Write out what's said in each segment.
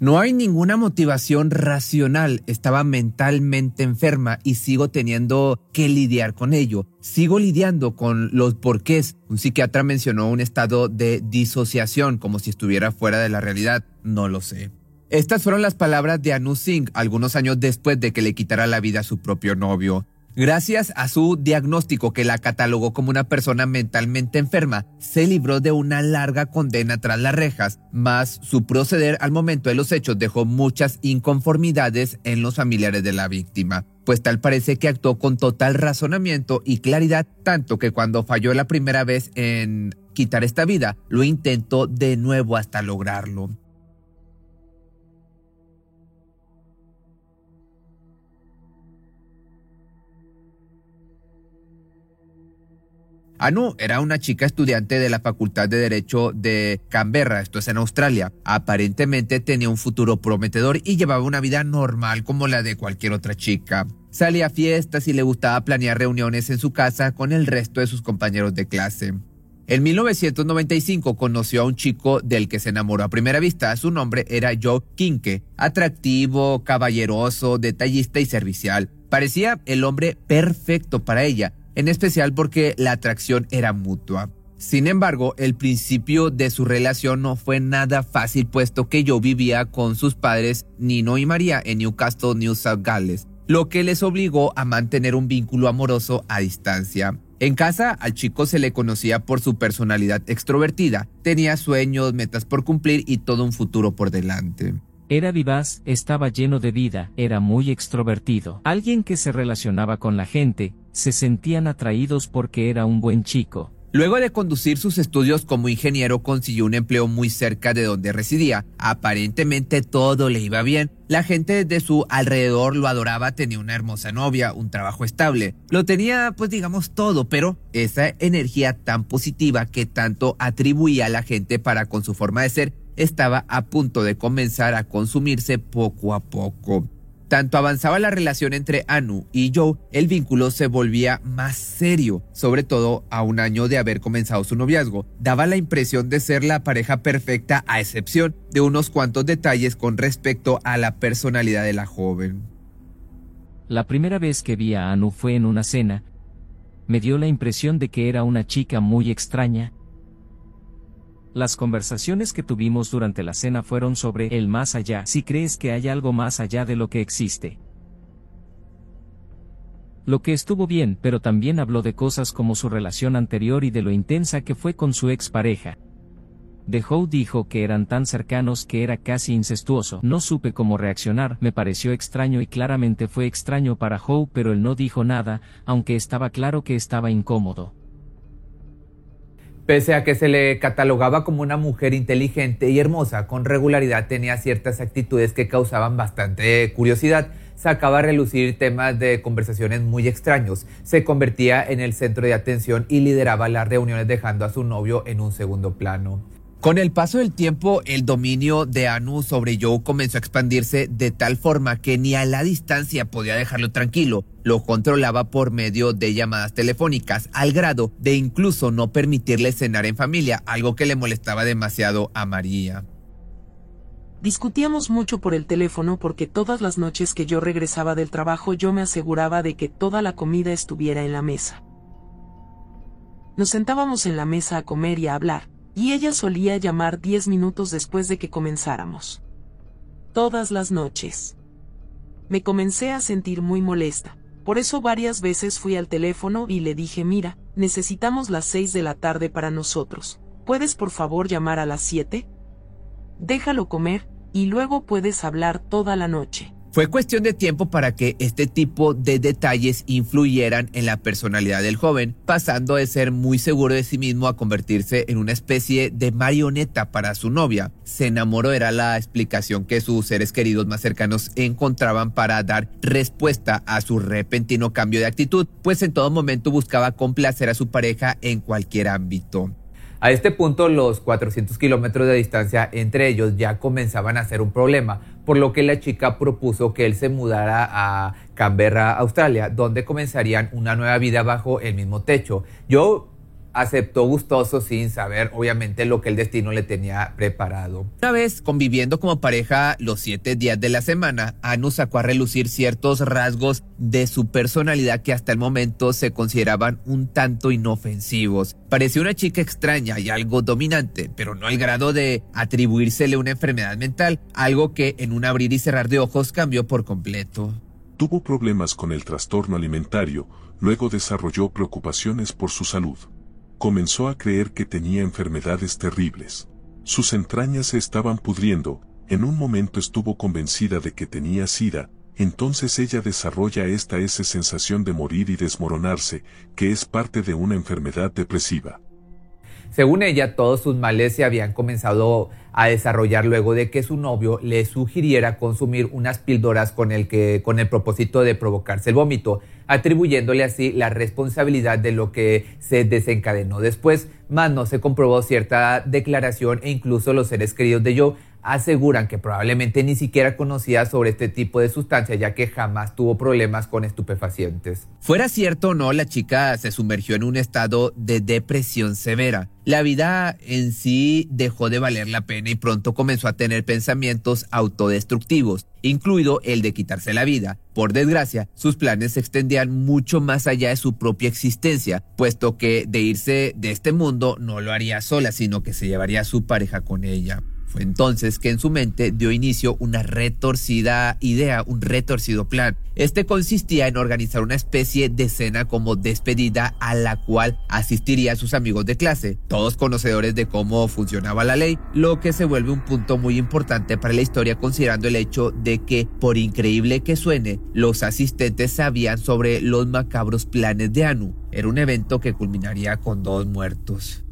No hay ninguna motivación racional. Estaba mentalmente enferma y sigo teniendo que lidiar con ello. Sigo lidiando con los porqués. Un psiquiatra mencionó un estado de disociación, como si estuviera fuera de la realidad. No lo sé. Estas fueron las palabras de Anu Singh algunos años después de que le quitara la vida a su propio novio. Gracias a su diagnóstico que la catalogó como una persona mentalmente enferma, se libró de una larga condena tras las rejas, mas su proceder al momento de los hechos dejó muchas inconformidades en los familiares de la víctima, pues tal parece que actuó con total razonamiento y claridad, tanto que cuando falló la primera vez en quitar esta vida, lo intentó de nuevo hasta lograrlo. Anu era una chica estudiante de la Facultad de Derecho de Canberra, esto es en Australia. Aparentemente tenía un futuro prometedor y llevaba una vida normal como la de cualquier otra chica. Salía a fiestas y le gustaba planear reuniones en su casa con el resto de sus compañeros de clase. En 1995 conoció a un chico del que se enamoró a primera vista. Su nombre era Joe Kinke, atractivo, caballeroso, detallista y servicial. Parecía el hombre perfecto para ella, en especial porque la atracción era mutua. Sin embargo, el principio de su relación no fue nada fácil puesto que yo vivía con sus padres Nino y María en Newcastle, New South Gales, lo que les obligó a mantener un vínculo amoroso a distancia. En casa al chico se le conocía por su personalidad extrovertida, tenía sueños, metas por cumplir y todo un futuro por delante. Era vivaz, estaba lleno de vida, era muy extrovertido. Alguien que se relacionaba con la gente, se sentían atraídos porque era un buen chico. Luego de conducir sus estudios como ingeniero consiguió un empleo muy cerca de donde residía. Aparentemente todo le iba bien. La gente de su alrededor lo adoraba, tenía una hermosa novia, un trabajo estable. Lo tenía pues digamos todo, pero esa energía tan positiva que tanto atribuía a la gente para con su forma de ser estaba a punto de comenzar a consumirse poco a poco. Tanto avanzaba la relación entre Anu y Joe, el vínculo se volvía más serio, sobre todo a un año de haber comenzado su noviazgo. Daba la impresión de ser la pareja perfecta a excepción de unos cuantos detalles con respecto a la personalidad de la joven. La primera vez que vi a Anu fue en una cena. Me dio la impresión de que era una chica muy extraña, las conversaciones que tuvimos durante la cena fueron sobre el más allá, si crees que hay algo más allá de lo que existe. Lo que estuvo bien, pero también habló de cosas como su relación anterior y de lo intensa que fue con su expareja. De Howe dijo que eran tan cercanos que era casi incestuoso. No supe cómo reaccionar, me pareció extraño y claramente fue extraño para Howe, pero él no dijo nada, aunque estaba claro que estaba incómodo. Pese a que se le catalogaba como una mujer inteligente y hermosa, con regularidad tenía ciertas actitudes que causaban bastante curiosidad. Sacaba a relucir temas de conversaciones muy extraños, se convertía en el centro de atención y lideraba las reuniones dejando a su novio en un segundo plano. Con el paso del tiempo, el dominio de Anu sobre Joe comenzó a expandirse de tal forma que ni a la distancia podía dejarlo tranquilo. Lo controlaba por medio de llamadas telefónicas, al grado de incluso no permitirle cenar en familia, algo que le molestaba demasiado a María. Discutíamos mucho por el teléfono porque todas las noches que yo regresaba del trabajo yo me aseguraba de que toda la comida estuviera en la mesa. Nos sentábamos en la mesa a comer y a hablar, y ella solía llamar diez minutos después de que comenzáramos. Todas las noches. Me comencé a sentir muy molesta, por eso varias veces fui al teléfono y le dije mira, necesitamos las seis de la tarde para nosotros, ¿puedes por favor llamar a las siete? Déjalo comer, y luego puedes hablar toda la noche. Fue cuestión de tiempo para que este tipo de detalles influyeran en la personalidad del joven, pasando de ser muy seguro de sí mismo a convertirse en una especie de marioneta para su novia. Se enamoró era la explicación que sus seres queridos más cercanos encontraban para dar respuesta a su repentino cambio de actitud, pues en todo momento buscaba complacer a su pareja en cualquier ámbito. A este punto, los 400 kilómetros de distancia entre ellos ya comenzaban a ser un problema, por lo que la chica propuso que él se mudara a Canberra, Australia, donde comenzarían una nueva vida bajo el mismo techo. Yo aceptó gustoso sin saber obviamente lo que el destino le tenía preparado. Una vez conviviendo como pareja los siete días de la semana, Anu sacó a relucir ciertos rasgos de su personalidad que hasta el momento se consideraban un tanto inofensivos. Parecía una chica extraña y algo dominante, pero no al grado de atribuírsele una enfermedad mental, algo que en un abrir y cerrar de ojos cambió por completo. Tuvo problemas con el trastorno alimentario, luego desarrolló preocupaciones por su salud comenzó a creer que tenía enfermedades terribles. Sus entrañas se estaban pudriendo, en un momento estuvo convencida de que tenía sida, entonces ella desarrolla esta esa sensación de morir y desmoronarse, que es parte de una enfermedad depresiva. Según ella, todos sus males se habían comenzado a desarrollar luego de que su novio le sugiriera consumir unas píldoras con el, que, con el propósito de provocarse el vómito, atribuyéndole así la responsabilidad de lo que se desencadenó después, mas no se comprobó cierta declaración e incluso los seres queridos de Joe aseguran que probablemente ni siquiera conocía sobre este tipo de sustancia ya que jamás tuvo problemas con estupefacientes. Fuera cierto o no, la chica se sumergió en un estado de depresión severa. La vida en sí dejó de valer la pena y pronto comenzó a tener pensamientos autodestructivos, incluido el de quitarse la vida. Por desgracia, sus planes se extendían mucho más allá de su propia existencia, puesto que de irse de este mundo no lo haría sola, sino que se llevaría a su pareja con ella. Fue entonces que en su mente dio inicio una retorcida idea, un retorcido plan. Este consistía en organizar una especie de cena como despedida a la cual asistiría a sus amigos de clase, todos conocedores de cómo funcionaba la ley, lo que se vuelve un punto muy importante para la historia considerando el hecho de que, por increíble que suene, los asistentes sabían sobre los macabros planes de Anu. Era un evento que culminaría con dos muertos.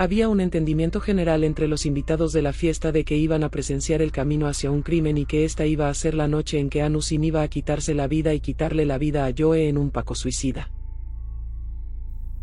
Había un entendimiento general entre los invitados de la fiesta de que iban a presenciar el camino hacia un crimen y que esta iba a ser la noche en que Anusin iba a quitarse la vida y quitarle la vida a Joe en un paco suicida.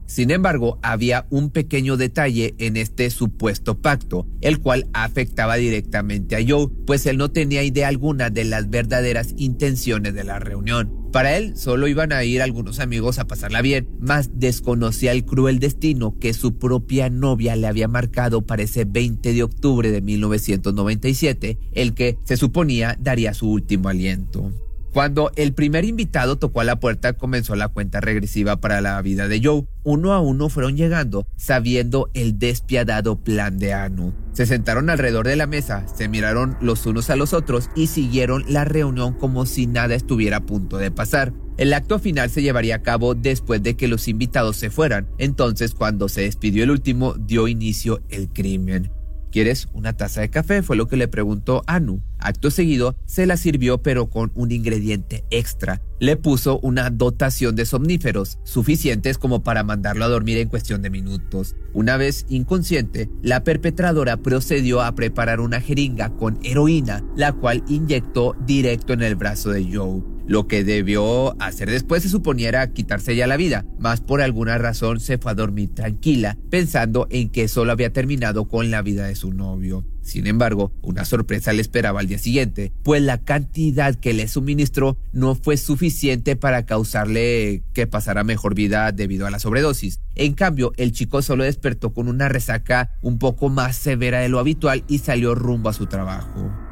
Sin embargo, había un pequeño detalle en este supuesto pacto, el cual afectaba directamente a Joe, pues él no tenía idea alguna de las verdaderas intenciones de la reunión. Para él solo iban a ir algunos amigos a pasarla bien, mas desconocía el cruel destino que su propia novia le había marcado para ese 20 de octubre de 1997, el que se suponía daría su último aliento. Cuando el primer invitado tocó a la puerta comenzó la cuenta regresiva para la vida de Joe. Uno a uno fueron llegando, sabiendo el despiadado plan de Anu. Se sentaron alrededor de la mesa, se miraron los unos a los otros y siguieron la reunión como si nada estuviera a punto de pasar. El acto final se llevaría a cabo después de que los invitados se fueran. Entonces, cuando se despidió el último, dio inicio el crimen. ¿Quieres una taza de café? Fue lo que le preguntó Anu. Acto seguido, se la sirvió pero con un ingrediente extra. Le puso una dotación de somníferos, suficientes como para mandarlo a dormir en cuestión de minutos. Una vez inconsciente, la perpetradora procedió a preparar una jeringa con heroína, la cual inyectó directo en el brazo de Joe. Lo que debió hacer después se suponiera quitarse ya la vida, mas por alguna razón se fue a dormir tranquila, pensando en que solo había terminado con la vida de su novio. Sin embargo, una sorpresa le esperaba al día siguiente, pues la cantidad que le suministró no fue suficiente para causarle que pasara mejor vida debido a la sobredosis. En cambio, el chico solo despertó con una resaca un poco más severa de lo habitual y salió rumbo a su trabajo.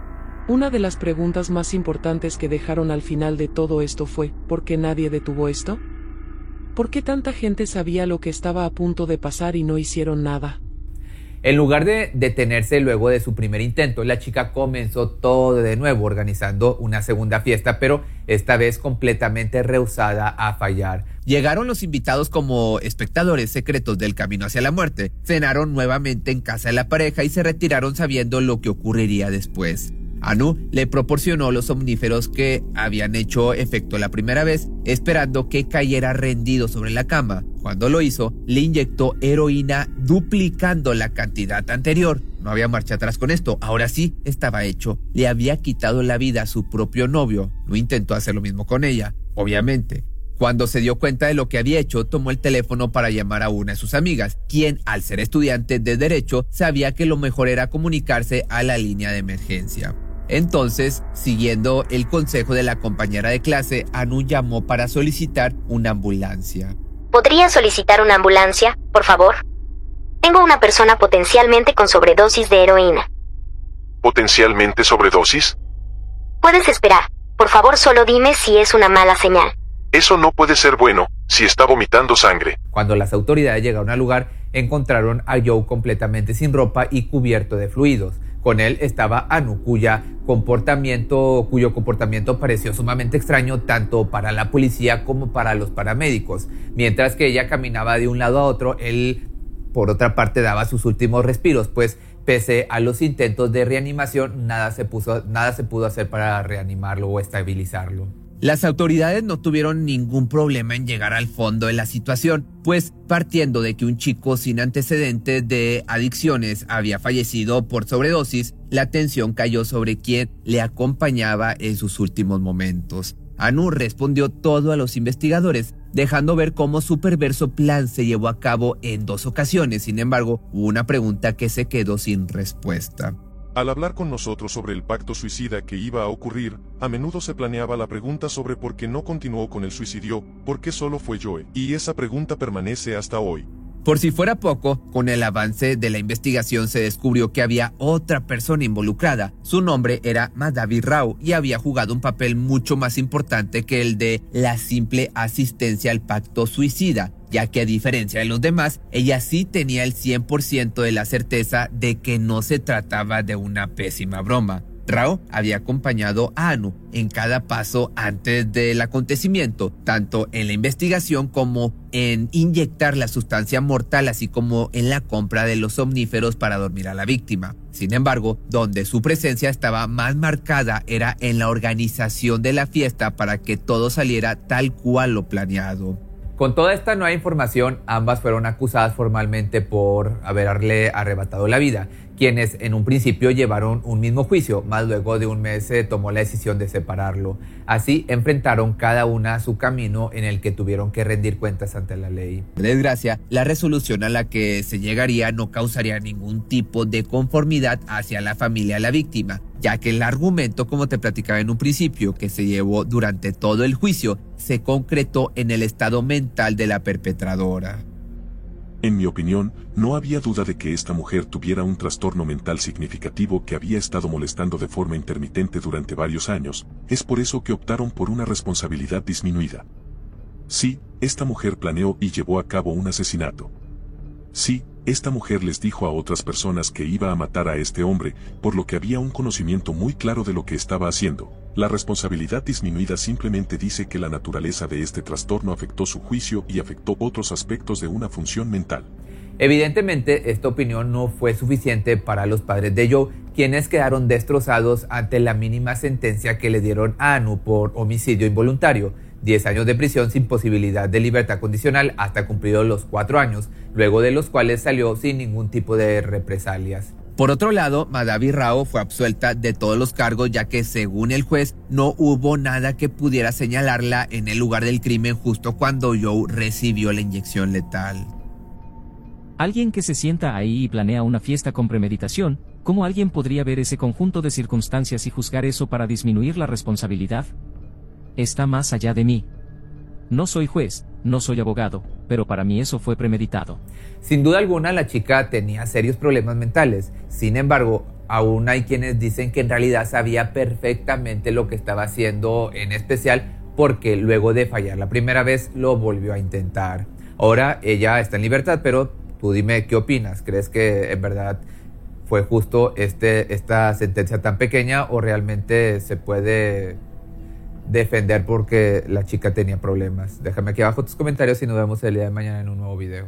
Una de las preguntas más importantes que dejaron al final de todo esto fue, ¿por qué nadie detuvo esto? ¿Por qué tanta gente sabía lo que estaba a punto de pasar y no hicieron nada? En lugar de detenerse luego de su primer intento, la chica comenzó todo de nuevo organizando una segunda fiesta, pero esta vez completamente rehusada a fallar. Llegaron los invitados como espectadores secretos del camino hacia la muerte, cenaron nuevamente en casa de la pareja y se retiraron sabiendo lo que ocurriría después. Anu le proporcionó los somníferos que habían hecho efecto la primera vez, esperando que cayera rendido sobre la cama. Cuando lo hizo, le inyectó heroína duplicando la cantidad anterior. No había marcha atrás con esto, ahora sí estaba hecho. Le había quitado la vida a su propio novio. No intentó hacer lo mismo con ella, obviamente. Cuando se dio cuenta de lo que había hecho, tomó el teléfono para llamar a una de sus amigas, quien, al ser estudiante de Derecho, sabía que lo mejor era comunicarse a la línea de emergencia. Entonces, siguiendo el consejo de la compañera de clase, Anu llamó para solicitar una ambulancia. ¿Podría solicitar una ambulancia, por favor? Tengo una persona potencialmente con sobredosis de heroína. ¿Potencialmente sobredosis? Puedes esperar. Por favor, solo dime si es una mala señal. Eso no puede ser bueno, si está vomitando sangre. Cuando las autoridades llegaron al lugar, encontraron a Joe completamente sin ropa y cubierto de fluidos. Con él estaba Anu, cuya comportamiento, cuyo comportamiento pareció sumamente extraño tanto para la policía como para los paramédicos. Mientras que ella caminaba de un lado a otro, él, por otra parte, daba sus últimos respiros, pues pese a los intentos de reanimación, nada se, puso, nada se pudo hacer para reanimarlo o estabilizarlo. Las autoridades no tuvieron ningún problema en llegar al fondo de la situación, pues partiendo de que un chico sin antecedentes de adicciones había fallecido por sobredosis, la atención cayó sobre quien le acompañaba en sus últimos momentos. Anu respondió todo a los investigadores, dejando ver cómo su perverso plan se llevó a cabo en dos ocasiones. Sin embargo, hubo una pregunta que se quedó sin respuesta. Al hablar con nosotros sobre el pacto suicida que iba a ocurrir, a menudo se planeaba la pregunta sobre por qué no continuó con el suicidio, por qué solo fue Joe, y esa pregunta permanece hasta hoy. Por si fuera poco, con el avance de la investigación se descubrió que había otra persona involucrada. Su nombre era Madhavi Rao y había jugado un papel mucho más importante que el de la simple asistencia al pacto suicida ya que a diferencia de los demás, ella sí tenía el 100% de la certeza de que no se trataba de una pésima broma. Rao había acompañado a Anu en cada paso antes del acontecimiento, tanto en la investigación como en inyectar la sustancia mortal, así como en la compra de los somníferos para dormir a la víctima. Sin embargo, donde su presencia estaba más marcada era en la organización de la fiesta para que todo saliera tal cual lo planeado. Con toda esta nueva información, ambas fueron acusadas formalmente por haberle arrebatado la vida, quienes en un principio llevaron un mismo juicio, más luego de un mes se tomó la decisión de separarlo. Así enfrentaron cada una su camino en el que tuvieron que rendir cuentas ante la ley. De desgracia, la resolución a la que se llegaría no causaría ningún tipo de conformidad hacia la familia de la víctima, ya que el argumento, como te platicaba en un principio, que se llevó durante todo el juicio, se concretó en el estado mental de la perpetradora. En mi opinión, no había duda de que esta mujer tuviera un trastorno mental significativo que había estado molestando de forma intermitente durante varios años, es por eso que optaron por una responsabilidad disminuida. Sí, esta mujer planeó y llevó a cabo un asesinato. Sí, esta mujer les dijo a otras personas que iba a matar a este hombre, por lo que había un conocimiento muy claro de lo que estaba haciendo. La responsabilidad disminuida simplemente dice que la naturaleza de este trastorno afectó su juicio y afectó otros aspectos de una función mental. Evidentemente, esta opinión no fue suficiente para los padres de Joe, quienes quedaron destrozados ante la mínima sentencia que le dieron a Anu por homicidio involuntario. 10 años de prisión sin posibilidad de libertad condicional hasta cumplidos los 4 años, luego de los cuales salió sin ningún tipo de represalias. Por otro lado, Madavi Rao fue absuelta de todos los cargos ya que según el juez no hubo nada que pudiera señalarla en el lugar del crimen justo cuando Joe recibió la inyección letal. Alguien que se sienta ahí y planea una fiesta con premeditación, ¿cómo alguien podría ver ese conjunto de circunstancias y juzgar eso para disminuir la responsabilidad? Está más allá de mí. No soy juez, no soy abogado, pero para mí eso fue premeditado. Sin duda alguna la chica tenía serios problemas mentales, sin embargo, aún hay quienes dicen que en realidad sabía perfectamente lo que estaba haciendo, en especial porque luego de fallar la primera vez lo volvió a intentar. Ahora ella está en libertad, pero tú dime qué opinas, ¿crees que en verdad fue justo este, esta sentencia tan pequeña o realmente se puede defender porque la chica tenía problemas. Déjame aquí abajo tus comentarios y nos vemos el día de mañana en un nuevo video.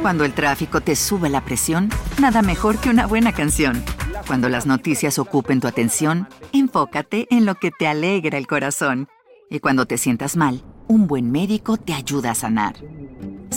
Cuando el tráfico te sube la presión, nada mejor que una buena canción. Cuando las noticias ocupen tu atención, enfócate en lo que te alegra el corazón. Y cuando te sientas mal, un buen médico te ayuda a sanar.